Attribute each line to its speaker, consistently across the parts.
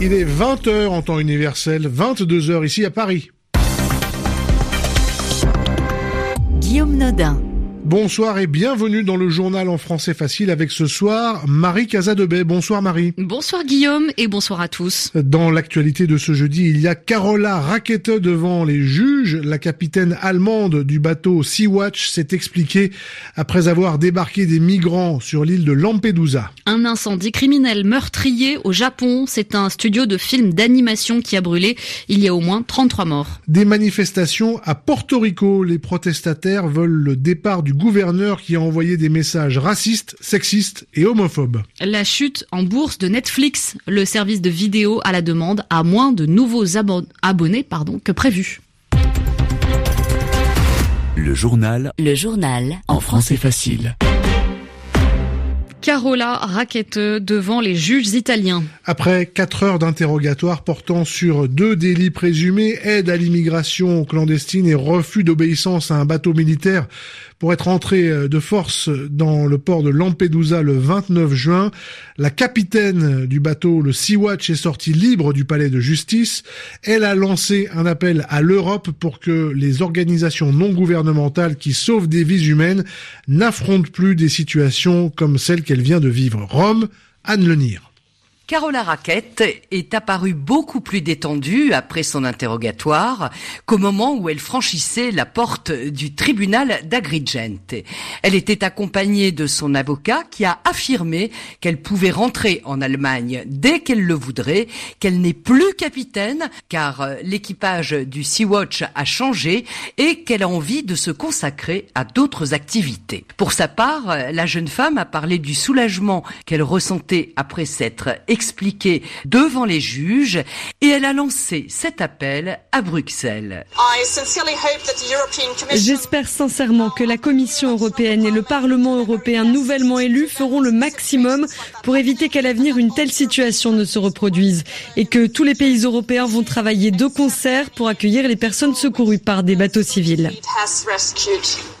Speaker 1: Il est 20h en temps universel, 22h ici à Paris.
Speaker 2: Guillaume Nodin.
Speaker 1: Bonsoir et bienvenue dans le journal en français facile avec ce soir Marie Casadebay. Bonsoir Marie.
Speaker 3: Bonsoir Guillaume et bonsoir à tous.
Speaker 1: Dans l'actualité de ce jeudi, il y a Carola Rackete devant les juges. La capitaine allemande du bateau Sea-Watch s'est expliquée après avoir débarqué des migrants sur l'île de Lampedusa.
Speaker 3: Un incendie criminel meurtrier au Japon. C'est un studio de films d'animation qui a brûlé. Il y a au moins 33 morts.
Speaker 1: Des manifestations à Porto Rico. Les protestataires veulent le départ du gouverneur qui a envoyé des messages racistes, sexistes et homophobes.
Speaker 3: La chute en bourse de Netflix, le service de vidéo à la demande, a moins de nouveaux abonnés pardon, que prévu.
Speaker 2: Le journal. Le journal. En français facile.
Speaker 3: Carola Rackete devant les juges italiens.
Speaker 1: Après quatre heures d'interrogatoire portant sur deux délits présumés, aide à l'immigration clandestine et refus d'obéissance à un bateau militaire, pour être entrée euh, de force dans le port de Lampedusa le 29 juin. La capitaine du bateau, le Sea-Watch, est sortie libre du palais de justice. Elle a lancé un appel à l'Europe pour que les organisations non gouvernementales qui sauvent des vies humaines n'affrontent plus des situations comme celle qu'elle vient de vivre. Rome, Anne Lenir.
Speaker 4: Carola Raquette est apparue beaucoup plus détendue après son interrogatoire qu'au moment où elle franchissait la porte du tribunal d'Agrigente. Elle était accompagnée de son avocat qui a affirmé qu'elle pouvait rentrer en Allemagne dès qu'elle le voudrait, qu'elle n'est plus capitaine car l'équipage du Sea-Watch a changé et qu'elle a envie de se consacrer à d'autres activités. Pour sa part, la jeune femme a parlé du soulagement qu'elle ressentait après s'être expliqué devant les juges et elle a lancé cet appel à Bruxelles.
Speaker 5: J'espère sincèrement que la Commission européenne et le Parlement européen nouvellement élus feront le maximum pour éviter qu'à l'avenir une telle situation ne se reproduise et que tous les pays européens vont travailler de concert pour accueillir les personnes secourues par des bateaux civils.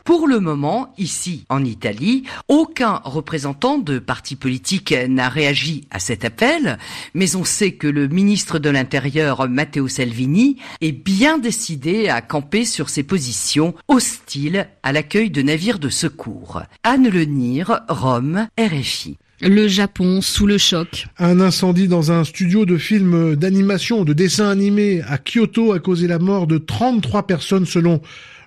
Speaker 4: Pour le moment, ici en Italie, aucun représentant de parti politique n'a réagi à cet appel mais on sait que le ministre de l'Intérieur, Matteo Salvini, est bien décidé à camper sur ses positions hostiles à l'accueil de navires de secours. Anne Lenir, Rome, RFI.
Speaker 3: Le Japon sous le choc.
Speaker 1: Un incendie dans un studio de films d'animation, de dessins animés à Kyoto a causé la mort de 33 personnes selon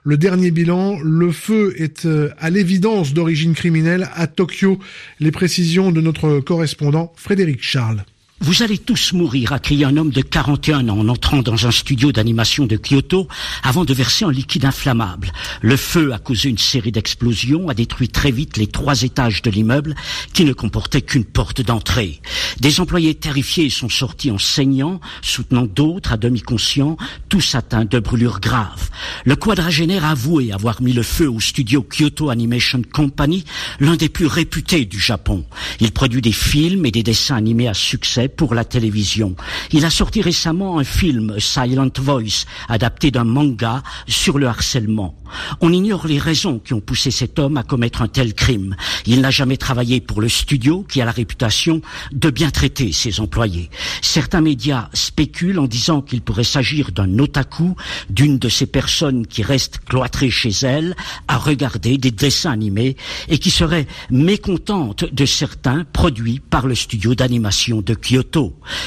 Speaker 1: le dernier bilan. Le feu est euh, à l'évidence d'origine criminelle à Tokyo. Les précisions de notre correspondant Frédéric Charles.
Speaker 6: Vous allez tous mourir, a crié un homme de 41 ans en entrant dans un studio d'animation de Kyoto avant de verser un liquide inflammable. Le feu a causé une série d'explosions, a détruit très vite les trois étages de l'immeuble qui ne comportait qu'une porte d'entrée. Des employés terrifiés sont sortis en saignant, soutenant d'autres à demi conscients, tous atteints de brûlures graves. Le quadragénaire a avoué avoir mis le feu au studio Kyoto Animation Company, l'un des plus réputés du Japon. Il produit des films et des dessins animés à succès pour la télévision. Il a sorti récemment un film, Silent Voice, adapté d'un manga sur le harcèlement. On ignore les raisons qui ont poussé cet homme à commettre un tel crime. Il n'a jamais travaillé pour le studio qui a la réputation de bien traiter ses employés. Certains médias spéculent en disant qu'il pourrait s'agir d'un otaku, d'une de ces personnes qui restent cloîtrées chez elles à regarder des dessins animés et qui serait mécontente de certains produits par le studio d'animation de Kyoto.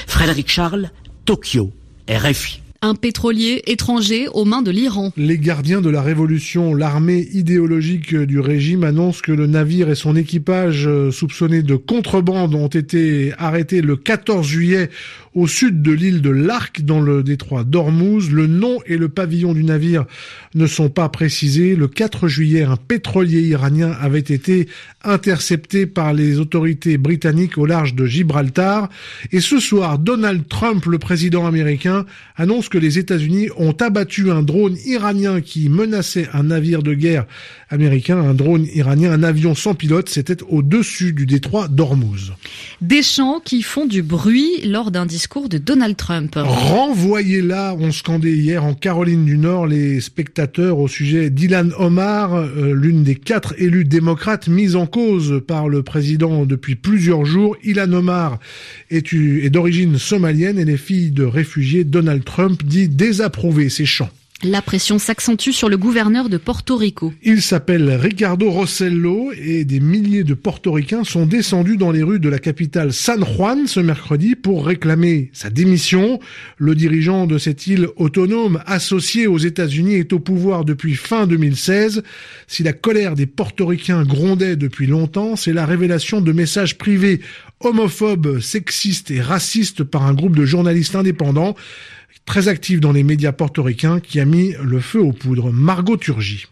Speaker 6: Frédéric Charles, Tokyo, RFI
Speaker 3: un pétrolier étranger aux mains de l'Iran.
Speaker 1: Les gardiens de la révolution, l'armée idéologique du régime, annoncent que le navire et son équipage euh, soupçonnés de contrebande ont été arrêtés le 14 juillet au sud de l'île de l'Arc dans le détroit d'Ormuz. Le nom et le pavillon du navire ne sont pas précisés. Le 4 juillet, un pétrolier iranien avait été intercepté par les autorités britanniques au large de Gibraltar. Et ce soir, Donald Trump, le président américain, annonce que les États-Unis ont abattu un drone iranien qui menaçait un navire de guerre américain, un drone iranien, un avion sans pilote. C'était au-dessus du détroit d'Ormuz.
Speaker 3: Des qui font du bruit lors d'un
Speaker 1: Renvoyez-la, on scandait hier en Caroline du Nord les spectateurs au sujet d'Ilan Omar, euh, l'une des quatre élus démocrates mises en cause par le président depuis plusieurs jours. Ilan Omar est, est d'origine somalienne et les filles de réfugiés Donald Trump dit désapprouver ses chants.
Speaker 3: La pression s'accentue sur le gouverneur de Porto Rico.
Speaker 1: Il s'appelle Ricardo Rossello et des milliers de portoricains sont descendus dans les rues de la capitale San Juan ce mercredi pour réclamer sa démission. Le dirigeant de cette île autonome associée aux États-Unis est au pouvoir depuis fin 2016. Si la colère des portoricains grondait depuis longtemps, c'est la révélation de messages privés homophobes, sexistes et racistes par un groupe de journalistes indépendants très actif dans les médias portoricains, qui a mis le feu aux poudres. Margot Turgy.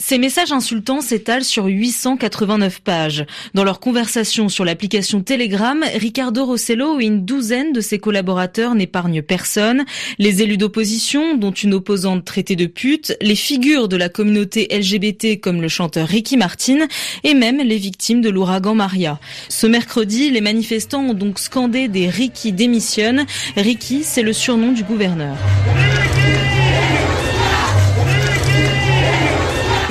Speaker 7: Ces messages insultants s'étalent sur 889 pages. Dans leur conversation sur l'application Telegram, Ricardo Rossello et une douzaine de ses collaborateurs n'épargnent personne. Les élus d'opposition, dont une opposante traitée de pute, les figures de la communauté LGBT comme le chanteur Ricky Martin et même les victimes de l'ouragan Maria. Ce mercredi, les manifestants ont donc scandé des Ricky démissionnent. Ricky, c'est le surnom du gouverneur.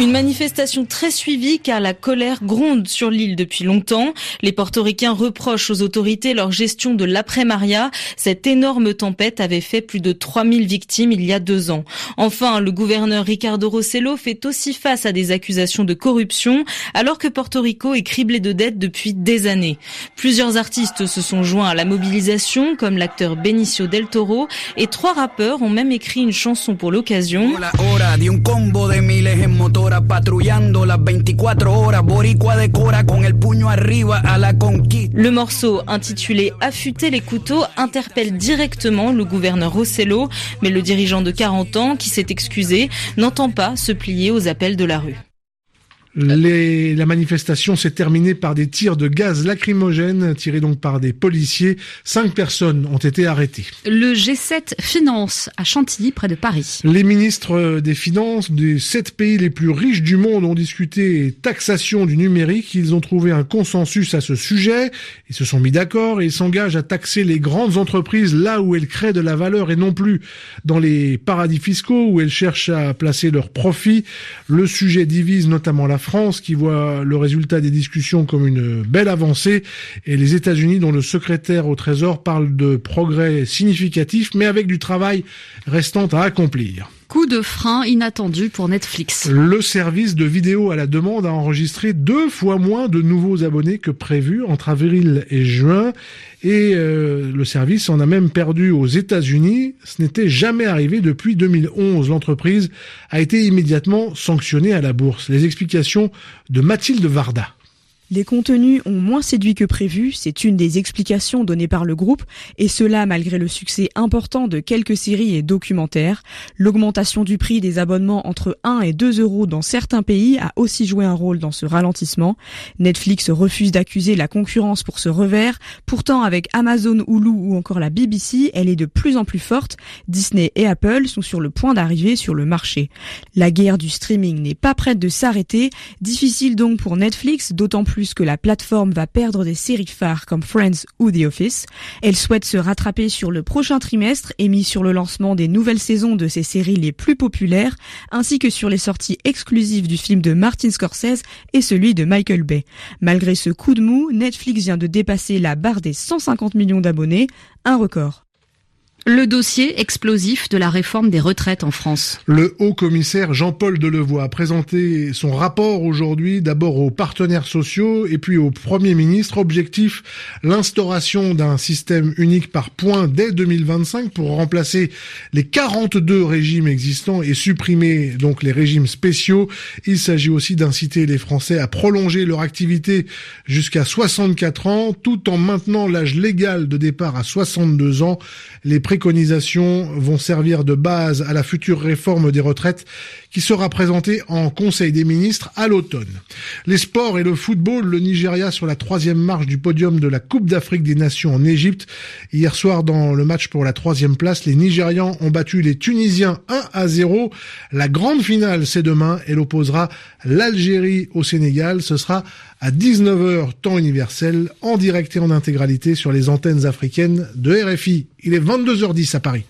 Speaker 7: Une manifestation très suivie car la colère gronde sur l'île depuis longtemps. Les portoricains reprochent aux autorités leur gestion de l'après-Maria. Cette énorme tempête avait fait plus de 3000 victimes il y a deux ans. Enfin, le gouverneur Ricardo Rossello fait aussi face à des accusations de corruption alors que Porto Rico est criblé de dettes depuis des années. Plusieurs artistes se sont joints à la mobilisation comme l'acteur Benicio del Toro et trois rappeurs ont même écrit une chanson pour l'occasion. Le morceau intitulé Affûter les couteaux interpelle directement le gouverneur Rossello, mais le dirigeant de 40 ans, qui s'est excusé, n'entend pas se plier aux appels de la rue.
Speaker 1: Les, la manifestation s'est terminée par des tirs de gaz lacrymogène tirés donc par des policiers. Cinq personnes ont été arrêtées.
Speaker 3: Le G7 Finance à Chantilly, près de Paris.
Speaker 1: Les ministres des Finances des sept pays les plus riches du monde ont discuté taxation du numérique. Ils ont trouvé un consensus à ce sujet. Ils se sont mis d'accord et ils s'engagent à taxer les grandes entreprises là où elles créent de la valeur et non plus dans les paradis fiscaux où elles cherchent à placer leurs profits. Le sujet divise notamment la France qui voit le résultat des discussions comme une belle avancée et les États-Unis dont le secrétaire au Trésor parle de progrès significatifs mais avec du travail restant à accomplir.
Speaker 3: Coup de frein inattendu pour Netflix.
Speaker 1: Le service de vidéo à la demande a enregistré deux fois moins de nouveaux abonnés que prévu entre avril et juin. Et euh, le service en a même perdu aux États-Unis. Ce n'était jamais arrivé depuis 2011. L'entreprise a été immédiatement sanctionnée à la bourse. Les explications de Mathilde Varda.
Speaker 8: Les contenus ont moins séduit que prévu, c'est une des explications données par le groupe, et cela malgré le succès important de quelques séries et documentaires. L'augmentation du prix des abonnements entre 1 et 2 euros dans certains pays a aussi joué un rôle dans ce ralentissement. Netflix refuse d'accuser la concurrence pour ce revers, pourtant avec Amazon, Hulu ou encore la BBC, elle est de plus en plus forte. Disney et Apple sont sur le point d'arriver sur le marché. La guerre du streaming n'est pas prête de s'arrêter, difficile donc pour Netflix, d'autant plus plus que la plateforme va perdre des séries phares comme Friends ou The Office. Elle souhaite se rattraper sur le prochain trimestre et mise sur le lancement des nouvelles saisons de ses séries les plus populaires, ainsi que sur les sorties exclusives du film de Martin Scorsese et celui de Michael Bay. Malgré ce coup de mou, Netflix vient de dépasser la barre des 150 millions d'abonnés, un record.
Speaker 3: Le dossier explosif de la réforme des retraites en France.
Speaker 1: Le haut commissaire Jean-Paul Delevoye a présenté son rapport aujourd'hui d'abord aux partenaires sociaux et puis au Premier ministre. Objectif, l'instauration d'un système unique par points dès 2025 pour remplacer les 42 régimes existants et supprimer donc les régimes spéciaux. Il s'agit aussi d'inciter les Français à prolonger leur activité jusqu'à 64 ans tout en maintenant l'âge légal de départ à 62 ans. Les préconisations vont servir de base à la future réforme des retraites qui sera présentée en Conseil des ministres à l'automne. Les sports et le football, le Nigeria sur la troisième marche du podium de la Coupe d'Afrique des Nations en Égypte. Hier soir, dans le match pour la troisième place, les Nigérians ont battu les Tunisiens 1 à 0. La grande finale, c'est demain. Elle opposera l'Algérie au Sénégal. Ce sera à 19h temps universel, en direct et en intégralité sur les antennes africaines de RFI. Il est 22h10 à Paris.